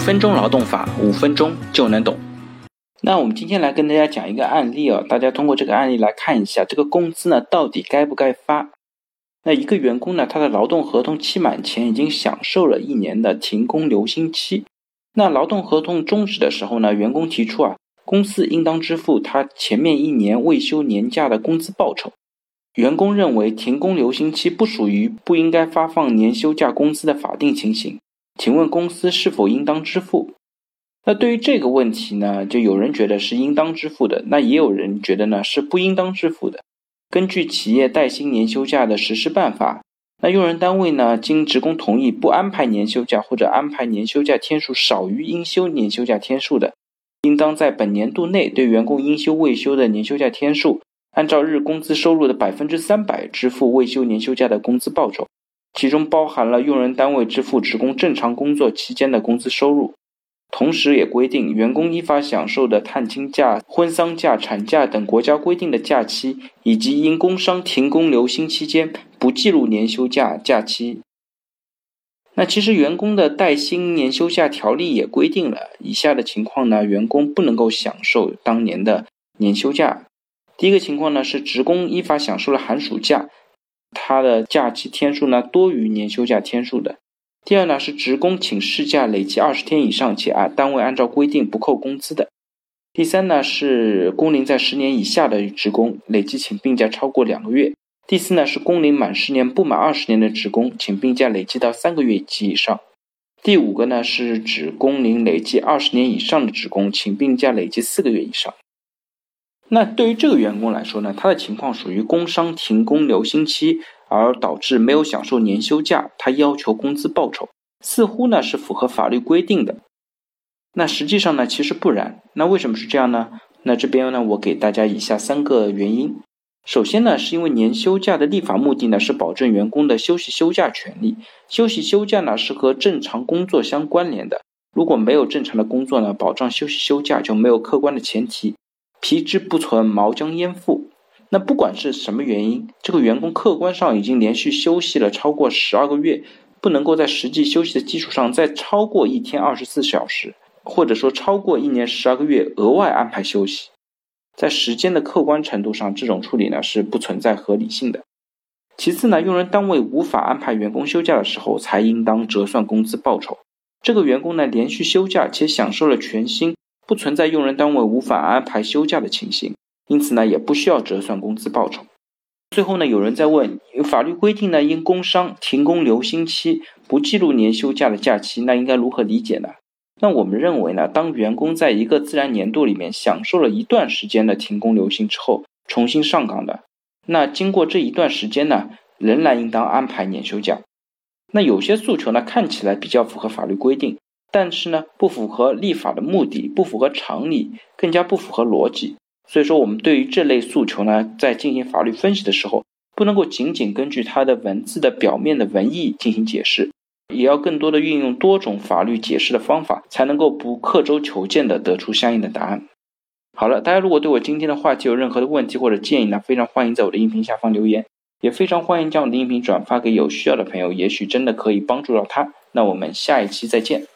分钟劳动法，五分钟就能懂。那我们今天来跟大家讲一个案例啊，大家通过这个案例来看一下，这个工资呢到底该不该发？那一个员工呢，他的劳动合同期满前已经享受了一年的停工留薪期。那劳动合同终止的时候呢，员工提出啊，公司应当支付他前面一年未休年假的工资报酬。员工认为停工留薪期不属于不应该发放年休假工资的法定情形，请问公司是否应当支付？那对于这个问题呢，就有人觉得是应当支付的，那也有人觉得呢是不应当支付的。根据企业带薪年休假的实施办法，那用人单位呢，经职工同意不安排年休假或者安排年休假天数少于应休年休假天数的，应当在本年度内对员工应休未休的年休假天数，按照日工资收入的百分之三百支付未休年休假的工资报酬，其中包含了用人单位支付职工正常工作期间的工资收入。同时，也规定员工依法享受的探亲假、婚丧假、产假等国家规定的假期，以及因工伤停工留薪期间不计入年休假假期。那其实员工的带薪年休假条例也规定了以下的情况呢，员工不能够享受当年的年休假。第一个情况呢是职工依法享受了寒暑假，他的假期天数呢多于年休假天数的。第二呢是职工请事假累计二十天以上且按单位按照规定不扣工资的。第三呢是工龄在十年以下的职工累计请病假超过两个月。第四呢是工龄满十年不满二十年的职工请病假累计到三个月及以上。第五个呢是指工龄累计二十年以上的职工请病假累计四个月以上。那对于这个员工来说呢，他的情况属于工伤停工留薪期。而导致没有享受年休假，他要求工资报酬，似乎呢是符合法律规定的。那实际上呢，其实不然。那为什么是这样呢？那这边呢，我给大家以下三个原因。首先呢，是因为年休假的立法目的呢是保证员工的休息休假权利。休息休假呢是和正常工作相关联的。如果没有正常的工作呢，保障休息休假就没有客观的前提。皮之不存，毛将焉附？那不管是什么原因，这个员工客观上已经连续休息了超过十二个月，不能够在实际休息的基础上再超过一天二十四小时，或者说超过一年十二个月额外安排休息，在时间的客观程度上，这种处理呢是不存在合理性的。其次呢，用人单位无法安排员工休假的时候，才应当折算工资报酬。这个员工呢连续休假且享受了全薪，不存在用人单位无法安排休假的情形。因此呢，也不需要折算工资报酬。最后呢，有人在问，法律规定呢，因工伤停工留薪期不计入年休假的假期，那应该如何理解呢？那我们认为呢，当员工在一个自然年度里面享受了一段时间的停工留薪之后，重新上岗的，那经过这一段时间呢，仍然应当安排年休假。那有些诉求呢，看起来比较符合法律规定，但是呢，不符合立法的目的，不符合常理，更加不符合逻辑。所以说，我们对于这类诉求呢，在进行法律分析的时候，不能够仅仅根据它的文字的表面的文意进行解释，也要更多的运用多种法律解释的方法，才能够不刻舟求剑的得出相应的答案。好了，大家如果对我今天的话题有任何的问题或者建议呢，非常欢迎在我的音频下方留言，也非常欢迎将我的音频转发给有需要的朋友，也许真的可以帮助到他。那我们下一期再见。